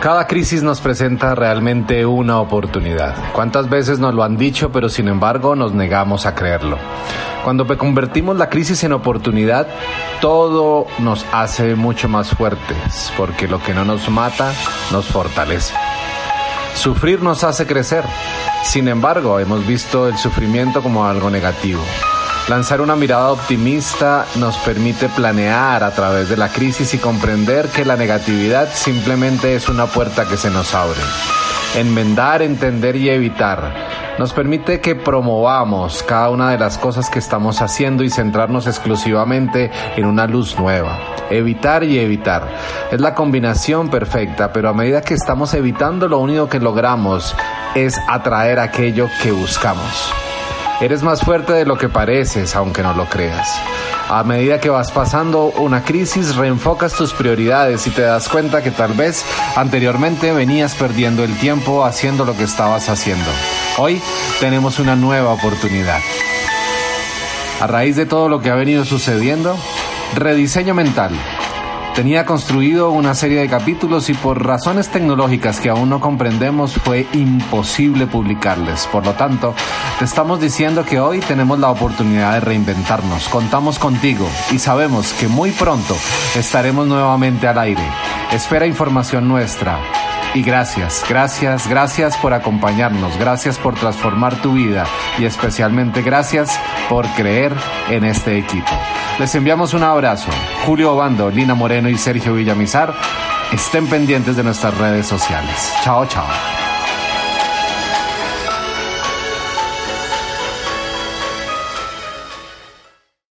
Cada crisis nos presenta realmente una oportunidad. ¿Cuántas veces nos lo han dicho, pero sin embargo nos negamos a creerlo? Cuando convertimos la crisis en oportunidad, todo nos hace mucho más fuertes, porque lo que no nos mata nos fortalece. Sufrir nos hace crecer. Sin embargo, hemos visto el sufrimiento como algo negativo. Lanzar una mirada optimista nos permite planear a través de la crisis y comprender que la negatividad simplemente es una puerta que se nos abre. Enmendar, entender y evitar nos permite que promovamos cada una de las cosas que estamos haciendo y centrarnos exclusivamente en una luz nueva. Evitar y evitar. Es la combinación perfecta, pero a medida que estamos evitando lo único que logramos es atraer aquello que buscamos. Eres más fuerte de lo que pareces, aunque no lo creas. A medida que vas pasando una crisis, reenfocas tus prioridades y te das cuenta que tal vez anteriormente venías perdiendo el tiempo haciendo lo que estabas haciendo. Hoy tenemos una nueva oportunidad. A raíz de todo lo que ha venido sucediendo, rediseño mental Tenía construido una serie de capítulos y por razones tecnológicas que aún no comprendemos fue imposible publicarles. Por lo tanto, te estamos diciendo que hoy tenemos la oportunidad de reinventarnos. Contamos contigo y sabemos que muy pronto estaremos nuevamente al aire. Espera información nuestra. Y gracias, gracias, gracias por acompañarnos, gracias por transformar tu vida y especialmente gracias por creer en este equipo. Les enviamos un abrazo. Julio Obando, Lina Moreno y Sergio Villamizar estén pendientes de nuestras redes sociales. Chao, chao.